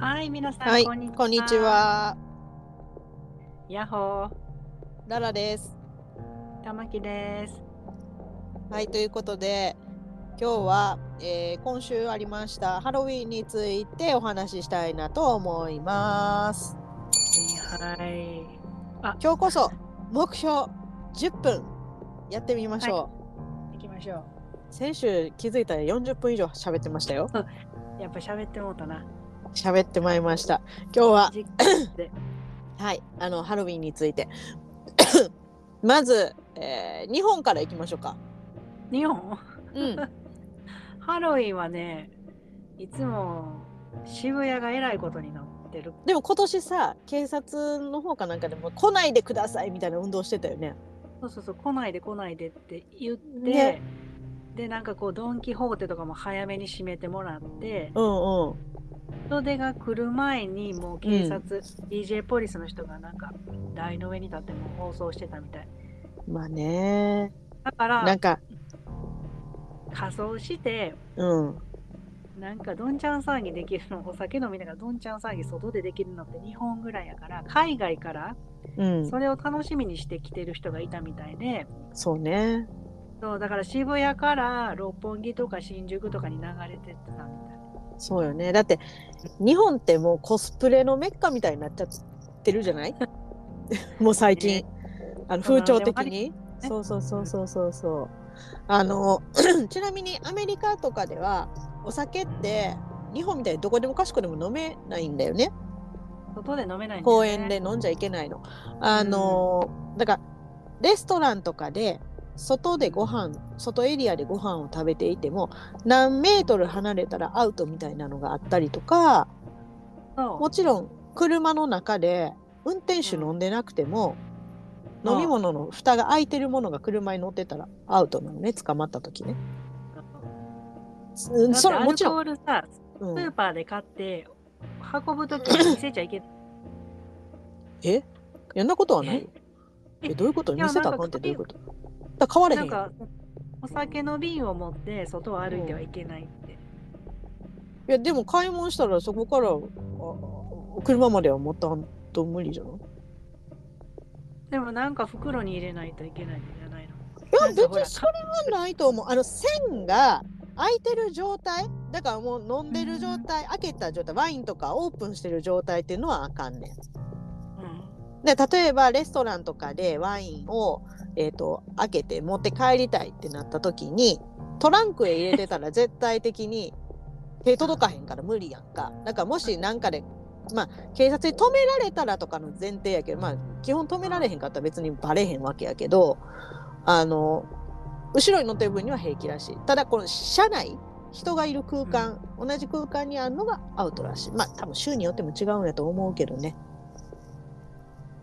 はい、皆さん、はい、こんにちは。こんにち。は。ヤッホー、ララです。玉木です。はい、ということで、今日は、えー今週ありましたハロウィンについてお話ししたいなと思います。はい。今日こそ目標10分やってみましょ行きましょう。先週気づいたら40分以上喋ってましたよ。う。やっぱ喋ってもうたな。喋ってまいりました。今日は。はい、あのハロウィンについて。まず、えー日本から行きましょうか。日本？うん。ハロウィンはね、いつも渋谷がえらいことになってる。でも今年さ警察の方かなんかでも来ないでくださいみたいな運動してたよね。そうそうそう、来ないで来ないでって言って、ねで、なんかこう、ドン・キホーテとかも早めに閉めてもらって、うんうん。人手が来る前にもう警察、DJ ポリスの人がなんか台の上に立ってもう放送してたみたい。まあねだからなんか仮装してうんなんかどんちゃん騒ぎできるのお酒飲みながらどんちゃん騒ぎ外でできるのって日本ぐらいやから海外からうんそれを楽しみにして来てる人がいたみたいでそうね。そうだから渋谷から六本木とか新宿とかに流れてってたみたいそうよね。だって日本ってもうコスプレのメッカみたいになっちゃってるじゃない？もう最近、あの風潮的に。ねそうそうそうそうそうそう。あの ちなみにアメリカとかではお酒って日本みたいにどこでもかしこでも飲めないんだよね。外で飲めないんだよね公園で飲んじゃいけないの。あのだからレストランとかで外でご飯外エリアでご飯を食べていても何メートル離れたらアウトみたいなのがあったりとかもちろん車の中で運転手飲んでなくても、うん。飲み物の蓋が開いてるものが車に乗ってたらアウトなのね捕まった時ね。うんそれもちろん、コールさうん。スーパーで買って運ぶときに見せちゃいけない。え？やんなことはない？よ。え？えどういうこと？見せたらあかんってどういうこと？だわれへんなんかお酒の瓶を持って外を歩いてはいけないって。いやでも買い物したらそこからあ車までは持ったんと無理じゃないでもなんか袋に入れないといけないんじゃないの？いや別にそれはないと思う。あの線が開いてる状態？だからもう飲んでる状態開けた状態ワインとかオープンしてる状態っていうのはあかんねん。で例えばレストランとかでワインを、えー、と開けて持って帰りたいってなった時にトランクへ入れてたら絶対的に手届かへんから無理やんか。だからもし何かでまあ警察に止められたらとかの前提やけどまあ基本止められへんかったら別にバレへんわけやけどあの後ろに乗ってる分には平気らしい。ただこの車内人がいる空間、同じ空間にあるのがアウトらしい。まあ多分州によっても違うんやと思うけどね、うん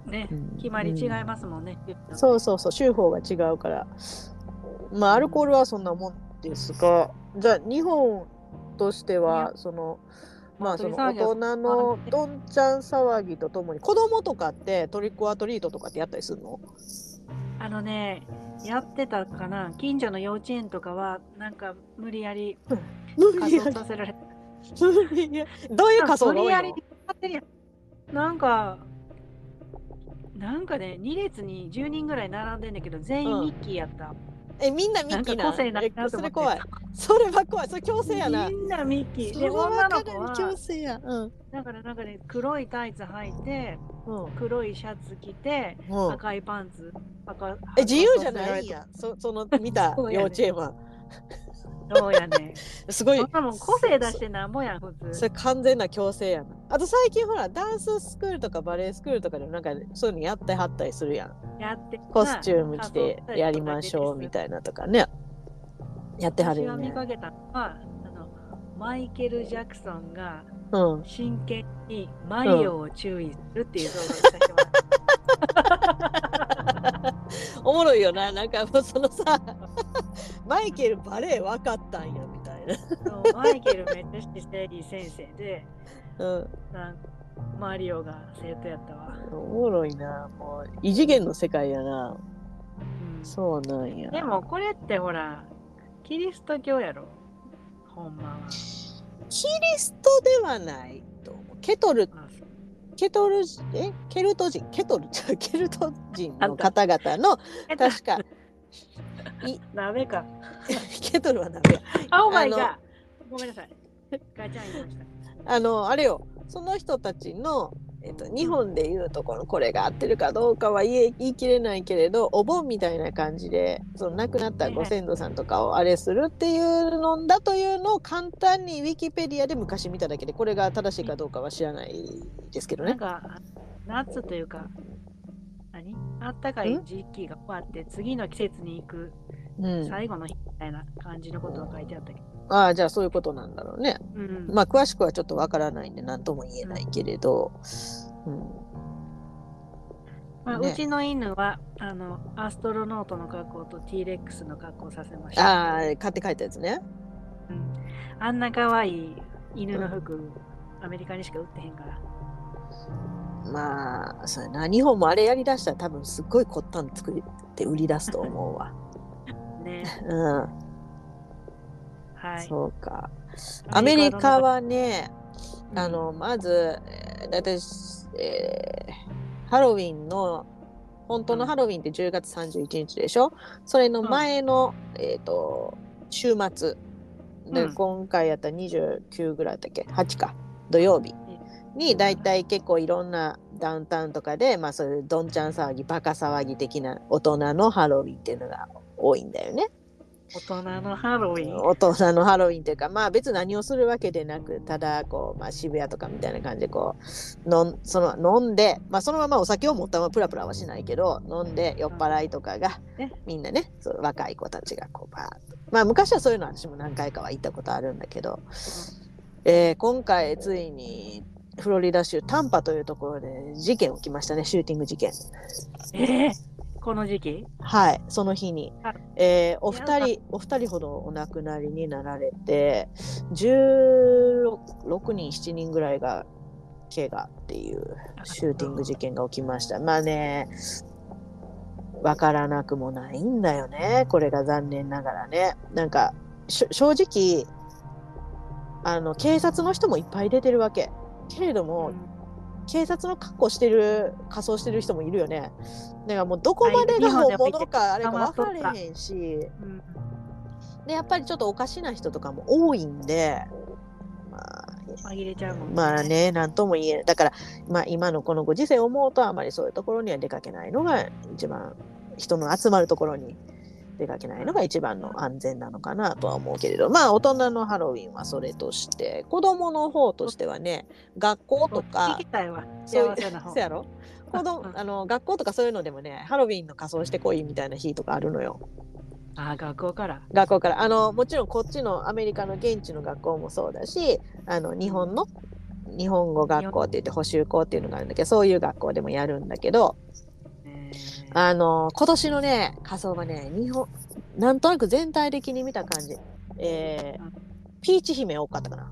ねう、ん。決まり違いますもんね。そうそうそう、州法が違うから。まあ、アルコールはそんなもんですが、じゃあ、日本としては、その、まあ、その大人のどんちゃん騒ぎとともに、子供とかってトリックオアトリートとかってやったりするの？あのね、やってたかな、近所の幼稚園とかは、なんか無理やり仮装させられどういう仮装が多いの？なんか、なんかね、2列に10人ぐらい並んでんだけど、全員ミッキーやった。え、みんなミッキーな個性ないなそれ怖い。それは怖い。それ強制やな。みんなミッキー。で、女の子かなり強は、制や。うん。だからなんかね、黒いタイツ履いて、うん。黒いシャツ着て、うん、赤いパンツ、赤え、自由じゃないんや。そその見た幼稚園は。そうやね。すごいそんなもん個性出してなんぼやん、普通。それ完全な強制やな。あと最近ほらダンススクールとかバレエスクールとかでもなんかそういうのやってはったりするやん。やってコスチューム着てやりましょうみいたいなとかね。やってはる私が見よね。かけたのは、あのマイケル・ジャクソンがうん。真剣にマリオを注意するっていう動画をさせてもらった。おもろいよな。なんかもうそのさ、マイケルバレエ分かったんやみたいな。マイケルめっちゃ姿勢いい先生で、うん。なんマリオが生徒やったわ。おもろいな。もう異次元の世界やな。うんそうなんや。でもこれってほら、キリスト教やろ、ほんまは。キリストではないと。ケトルケトルえ？ケルト人？ケトル？ケルト人の方々の確か 鍋か。ケトルはダメあ、お前あのが。ごめんなさい。ガチャン言いました。あのあれよその人たちの、えっと、日本でいうところこれが合ってるかどうかは言い切れないけれどお盆みたいな感じでその亡くなったご先祖さんとかをあれするっていうのだというのを簡単にウィキペディアで昔見ただけでこれが正しいかどうかは知らないですけどね。なんか、夏というか、何？あったかい時期が終わって、次の季節に行くうん、最後の日みたいな感じのことが書いてあったけど。ああじゃあそういうことなんだろうね。うん。まあ詳しくはちょっとわからないんで何とも言えないけれど、うん、まあ、ねうちの犬はあのアストロノートの格好と T レックスの格好をさせました。ああ買って帰ったやつね。うん、あんな可愛い犬の服、アメリカにしか売ってへんから。まあそうやな日本もあれやりだしたら多分すっごい凝ったん作って売り出すと思うわ。ね。うん、はい。そうか。アメリカはね、うん。あのまず、えーだいたい、えーハロウィンの本当のハロウィンって10月31日でしょ？それの前の、えー、と週末。で、うん。今回やったら29ぐらいだっけ？8か。土曜日。にだいたい結構いろんなダウンタウンとかで、まあ、そういうどんちゃん騒ぎバカ騒ぎ的な大人のハロウィンっていうのが多いんだよね。大人のハロウィン。大人のハロウィンというかまあ別に何をするわけでなくただこう、まあ、渋谷とかみたいな感じでこうのんその飲んで、まあ、そのままお酒を持ったままプラプラはしないけど飲んで酔っ払いとかがねみんなねそう若い子たちがこうバーッとまあ昔はそういうの私も何回かは行ったことあるんだけど、えー今回ついにフロリダ州タンパというところで事件起きましたねシューティング事件。えー、この時期？はい、その日にはい、えーお二人、お二人ほどお亡くなりになられて、16人、7人ぐらいが怪我っていうシューティング事件が起きました。まあね、わからなくもないんだよね、これが残念ながらね。なんか、し正直、あの警察の人もいっぱい出てるわけ。けれども、警察の格好してる仮装してる人もいるよね。だからもうどこまでが本でもいてものかあれか分かれへんし。うんでやっぱりちょっとおかしな人とかも多いんで、まあ、紛れちゃうもんまあ。ね何とも言えないだから、まあ、今のこのご時世を思うとあまりそういうところには出かけないのが一番人の集まるところに出かけないのが一番の安全なのかなとは思うけれど。まあ大人のハロウィンはそれとして子供の方としてはね学校と聞かあの学校とかそういうのでもねハロウィンの仮装してこいみたいな日とかあるのよ。あ、学校から。学校から。あのもちろんこっちのアメリカの現地の学校もそうだしあの日本の日本語学校って言って補習校っていうのがあるんだけどそういう学校でもやるんだけどえーあの今年のね仮装はね日本なんとなく全体的に見た感じ、えーうんピーチ姫多かったかな、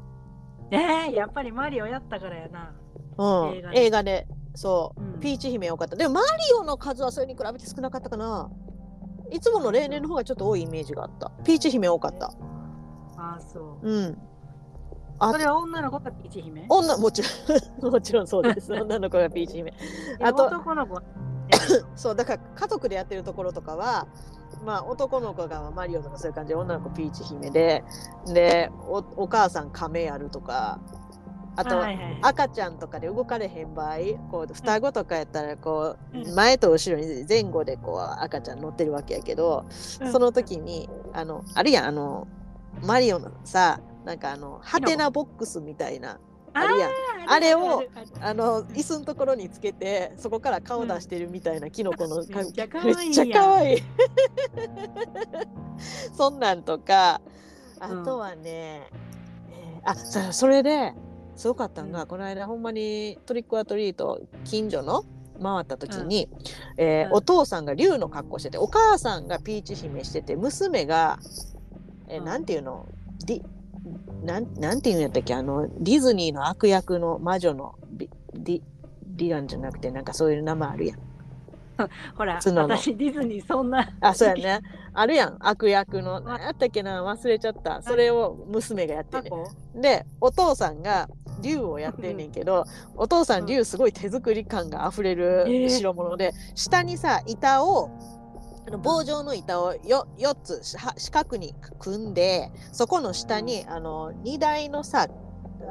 えー、やっぱりマリオやったからやな。うん、映画で映画でそううんピーチ姫多かった。でもマリオの数はそれに比べて少なかったかな。いつもの例年の方がちょっと多いイメージがあった。ピーチ姫多かった。あ、そう。うん。あそれは女の子がピーチ姫？女もちろん もちろんそうです。女の子がピーチ姫。えあと男の子は そうだから家族でやってるところとかは。まあ男の子がマリオとかそういう感じで女の子ピーチ姫ででおお母さん亀やるとかあと、はいはいはい。赤ちゃんとかで動かれへん場合こう双子とかやったらこう、うん。前と後ろに前後でこう赤ちゃん乗ってるわけやけど、うん。その時にあのあるやんあのマリオのさなんかあのハテナボックスみたいなあるやん。ーあれをあの椅子のところにつけてそこから顔出してるみたいなキノコの、めっちゃ可愛いやん。めっちゃ可愛い。そんなんとかあとはね、えーあそそれですごかったんが、うん。この間ほんまにトリックアトリート近所の回った時に、えーうん。お父さんが竜の格好しててお母さんがピーチ姫してて娘が、えーうん。なんていうの？ディなんなんていうんやったっけ？あのディズニーの悪役の魔女のビディディランじゃなくてなんかそういう名前あるやん。ほら、私ディズニーそんな。あそうやね。あるやん。悪役の。わ何やったっけな？忘れちゃった。それを娘がやってんねでお父さんが竜をやってんねんけど、お父さん竜すごい手作り感があふれるえー。代物で、下にさ板をあの棒状の板をよ4つ四角に組んでそこの下に、あの荷台のさ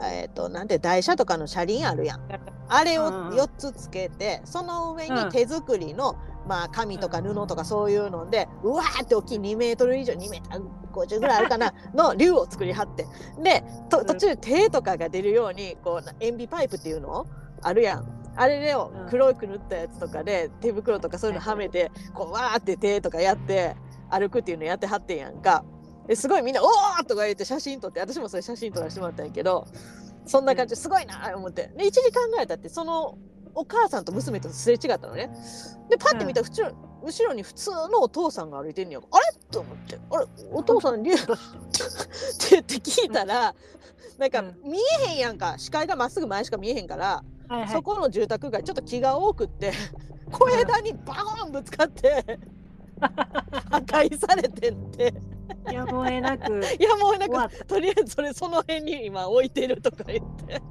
えっ、となんて台車とかの車輪あるやん。あれをうんうん。4つつけてその上うん。に手作りの、まあ紙とか布とかそういうのでうわーって大きい2メートル以上2メーター50ぐらいあるかな の竜を作りはって。でと途中手とかが出るようにこうな塩ビパイプっていうのあるやんあれをうん。黒く塗ったやつとかで手袋とかそういうのはめてこうわーって手とかやって歩くっていうのやってはってんやんか。ですごいみんな「おー!」とか言って写真撮って私もそれ写真撮らせてもらったんやけどそんな感じですごいな思って。で一時考えたってそのお母さんと娘とすれ違ったのね。でパッて見たら後ろ,、後ろに普通のお父さんが歩いてんねやあれ？と思って「あれ？お父さん竜って言って聞いたらなんかうん。見えへんやんか。視界がまっすぐ前しか見えへんから、はいはい。そこの住宅街ちょっと木が多くって 小枝にバーンぶつかって 破壊されてって。やむを得なくい やもうなんか終わった。とりあえずそれその辺に今置いてるとか言って。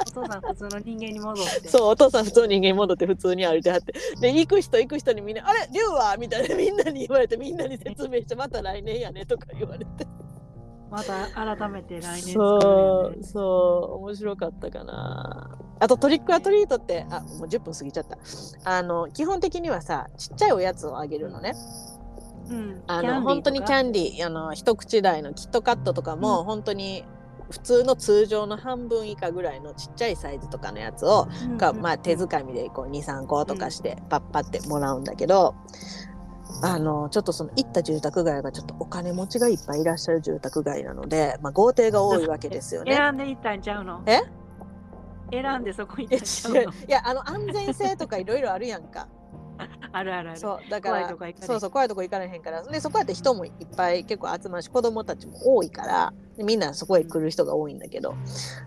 お父さん普通の人間に戻って。そうお父さん普通に人間に戻って普通に歩いてはって。で行く人行く人にみんな「あれ？龍は?」みたいなみんなに言われてみんなに説明して「また来年やね」とか言われてまた改めて来年作るそうそう面白かったかな。あとトリックアトリートってあもう10分過ぎちゃった。あの基本的にはさちっちゃいおやつをあげるのね。うん。あの本当にキャンディーあの一口大のキットカットとかも、本当に普通の通常の半分以下ぐらいのちっちゃいサイズとかのやつをうん。が、まあ、手づかみでこう23個とかしてパッパってもらうんだけど、あのちょっとその行った住宅街がちょっとお金持ちがいっぱいいらっしゃる住宅街なので、まあ、豪邸が多いわけですよね。選んでいったんちゃうの？え？選んでそこ行っちゃうの？いやあの安全性とかいろいろあるやんか。あるあるある。そうだからそうそう怖いとこ行かれへんから。でそこやって人もいっぱい結構集まるし子供たちも多いからでみんなそこへ来る人が多いんだけど。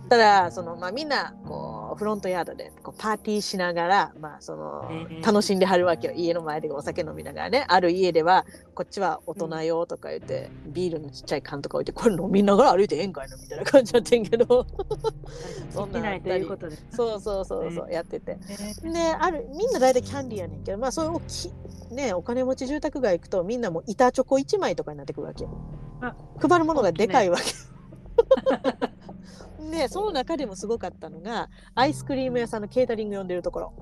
ただその、まあ、みんなこうフロントヤードでこうパーティーしながら、まあ、そのえー。楽しんではるわけよ。家の前でお酒飲みながらね。ある家ではこっちは大人用とか言って、ビールのちっちゃい缶とか置いてこれ飲みながら歩いてええんかいなみたいな感じだってんけど。そんなあったり。いうことで。そうそうそうそうやってて。えー。であるみんな大体キャンディーやねんけどまあそういう大きいねお金持ち住宅街行くとみんなもう板チョコ1枚とかになってくるわけ配るものがでかいわけ。で その中でもすごかったのがアイスクリーム屋さんのケータリング呼んでるところ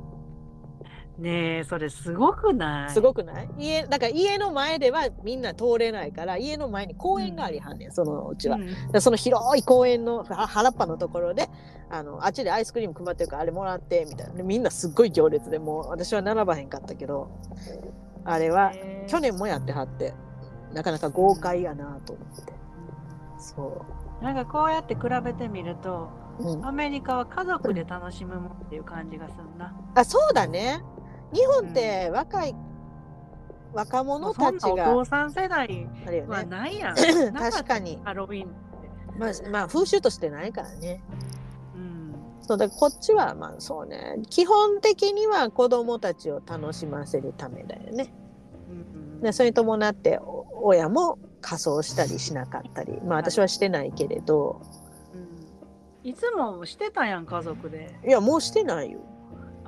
ねえそれすごくない？すごくない？家だから家の前ではみんな通れないから家の前に公園がありはんねん、そのうちは、うん。でその広い公園のは原っぱのところであのあっちでアイスクリーム配ってるからあれもらってみたいな。でみんなすっごい行列でもう私は並ばへんかったけどあれはえ。ー去年もやってはってなかなか豪快やなと思って。そなんかこうやって比べてみるとう、うん、アメリカは家族で楽しむもんっていう感じがするな。あそうだね日本って若い、若者たちが父さん世代はあれよね。ないやん。確かに。ハロウィンって。まあ、まあ風習としてないからね。うん。そうだこっちはまあそうね。基本的には子供たちを楽しませるためだよね。うん。でそれに伴ってお親も仮装したりしなかったり。まあ私はしてないけれど。うん。いつもしてたやん、家族で。いやもうしてないよ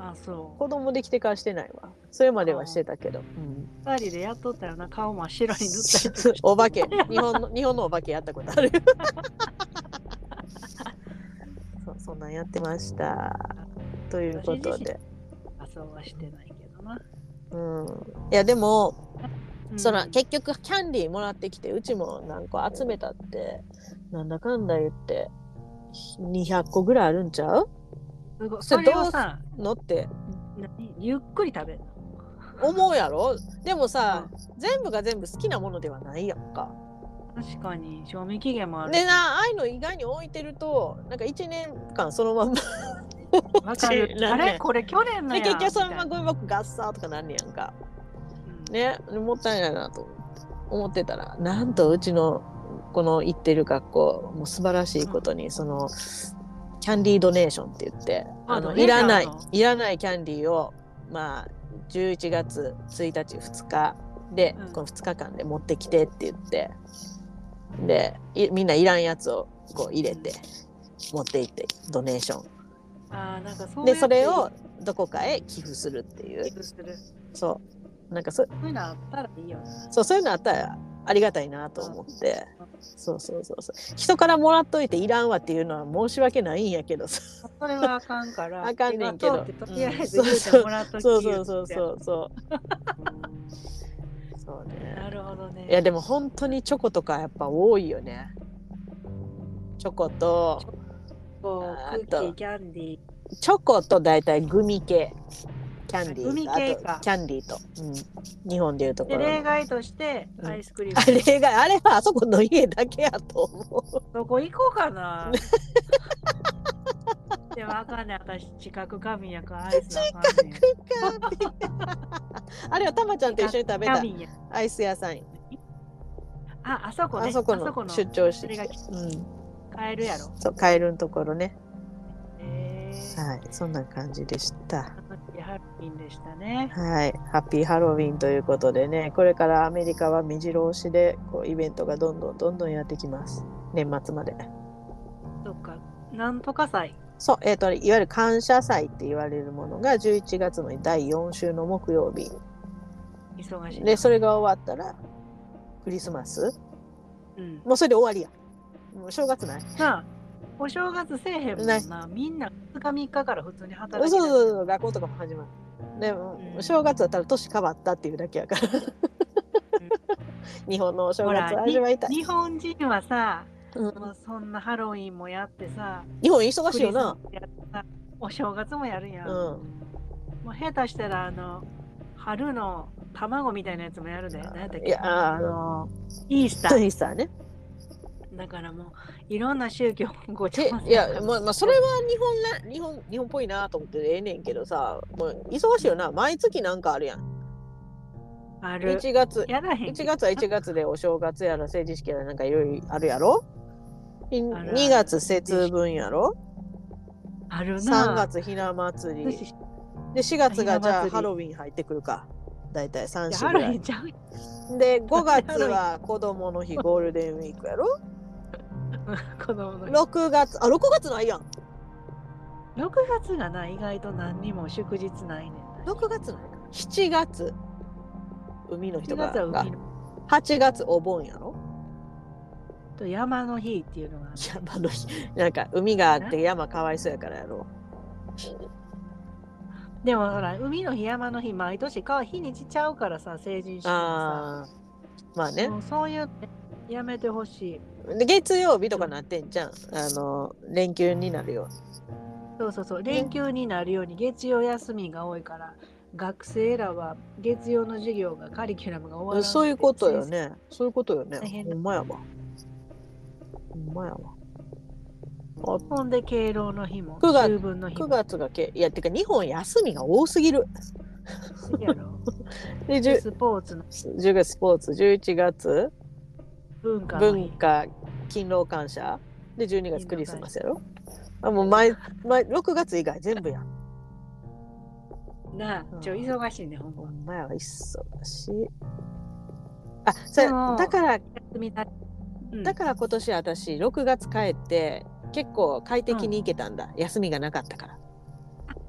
あ、そ子供できてからしてないわ。それまではしてたけど、うん。う。二人でやっとったよな、顔真っ白に塗ったりとかお化け。日本の日本のお化けやったことある。そうそんなんやってました。ということで、あ、そうはしてないけどな。うん、いやでもうん。そら結局キャンディーもらってきてうちも何個集めたってなんだかんだ言って200個ぐらいあるんちゃう？すごい。そそれどうさ、の？って。何？ゆっくり食べる思うやろ？でもさ、全部が全部好きなものではないやんか。確かに、賞味期限もある。でなああいうの意外に置いてるとなんか1年間そのまんま。わかる。あれ？これ去年の結局そのままゴミ箱ガッサーとかなんねやんか。なね？もったいないなと思って思ってたらなんとうちのこの行ってる学校もう素晴らしいことに、そのキャンディードネーションって言ってあのいらないいらないキャンディーをまあ11月1日2日で、うん。この2日間で持ってきてって言って。でいみんないらんやつをこう入れて持って行ってドネーション。あーなんかそうでそれをどこかへ寄付するっていう。寄付する。そう。なんかそそういうのあったらいいよな。そうそういうのあったらありがたいなと思ってそうそうそうそう人からもらっといていらんわっていうのは申し訳ないんやけどさそれはあかんから。あかんねんけどとりあえずそうそうそうそうそうそうなねるほどね。いやでも本当にチョコとかやっぱ多いよねチョコとこあとうクッキー、キャンディー。チョコと大体グミ系キャンディーグミ系か。キャンディーと、うん、日本でいうとこで、ろの。例外としてうん。アイスクリーあム。れがあれはあそこの家だけやと思う。どこ行こうかな。でもあかんねん、私、近く過敏やからアイスあかんねん。あれはたまちゃんと一緒に食べた。アイス屋さんよあ、あそこね。あそこの出張しそれがうん。買えるやろ。そうカエルのところね。はいそんな感じでしたハロウィンでしたね。はいハッピーハロウィンということでねこれからアメリカは目白押しでこうイベントがどんどんどんどんやってきます年末までそっか。なんとか祭。そうえっ、といわゆる感謝祭って言われるものが11月の第4週の木曜日忙しいな。でそれが終わったらクリスマスうん。もうそれで終わりやもう正月ないなあ、お正月せえへんもんな。な。みんな2日3日から普通にそう働きそう出すそう学校とかも始まる。でも、うん。正月だったら年変わったっていうだけやから。日本のお正月を味わいたい、日本人はさ、うん。もうそんなハロウィンもやってさ、日本忙しいよな。お正月もやるやん。うん。もう下手したら、あの、春の卵みたいなやつもやるで。何やったっけ？いやあのイースター。イースターね。だからもう、いろんな宗教ごちゃいやまあまあそれは日本な日本日本っぽいなと思ってええねんけどさもう忙しいよな。毎月なんかあるやん。ある。1月やらへん。1月は1月でお正月やら成人式やらなんかいろいろあるやろ？いあるある。2月節分やろ？あるな。3月ひな祭り。で4月がじゃあハロウィン入ってくるか。大体3いや週ぐらい。ハロウィンちゃうで5月は子供の日ゴールデンウィークやろ？子供の日。6月。あ6月ないやん。6月がな意外と何にも祝日ないねんな6月ないか。7月。海の人7が月は海の。8月お盆やろ。と山の日っていうのが山の日。なんか海があって山かわいそうやからやろ。でもほら海の日山の日毎年か日にちちゃうからさ成人式もあー。まあね。そういうのやめてほしい。で月曜日とかなってんじゃん。あの連休になるよそうそうそう。連休になるように月曜休みが多いから学生らは月曜の授業がカリキュラムが終わらなくてそういうことよね。そういうことよね。ほんまやわ。ほんまやわ。ほんで敬老の日も9月秋分の日9も月がけいやてか日本休みが多すぎる。で 10, スポーツの。10月スポーツ11月文化文化勤労感謝。で12月クリスマスやろ。あもう毎毎6月以外全部やん。なあちょ忙しいねほんほまんまやわ忙しい。あそれだから休みだから今年私6月帰って結構快適に行けたんだ、休みがなかったか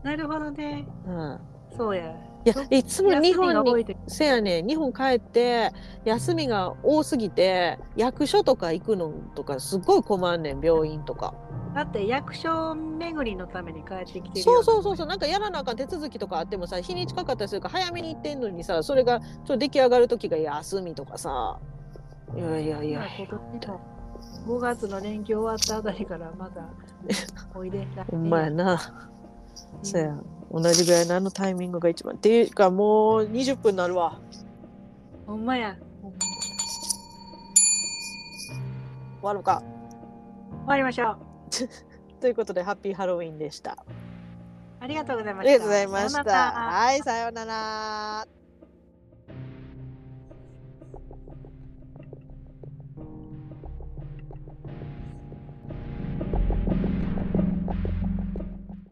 なるほどね。ら、うん、そうやいやいつも日本にせやねん。日本帰って休みが多すぎて役所とか行くのとかすっごい困んねん病院とか。だって役所巡りのために帰ってきてるそうそうそうそう。うなんかやらなあかん手続きとかあってもさ日にちかかったりするから早めに行ってんのにさそれがちょっと出来上がる時が休みとかさ。いやいやいや。今年の5月の連休終わったあたりからまた おいでほんまやな、うん。そや同じぐらいのあのタイミングが一番。っていうかもう20分になるわ。ほんまや。終わるか。終わりましょう。ということでハッピーハロウィンでした。ありがとうございまあした。りがとうございました。はいさようなら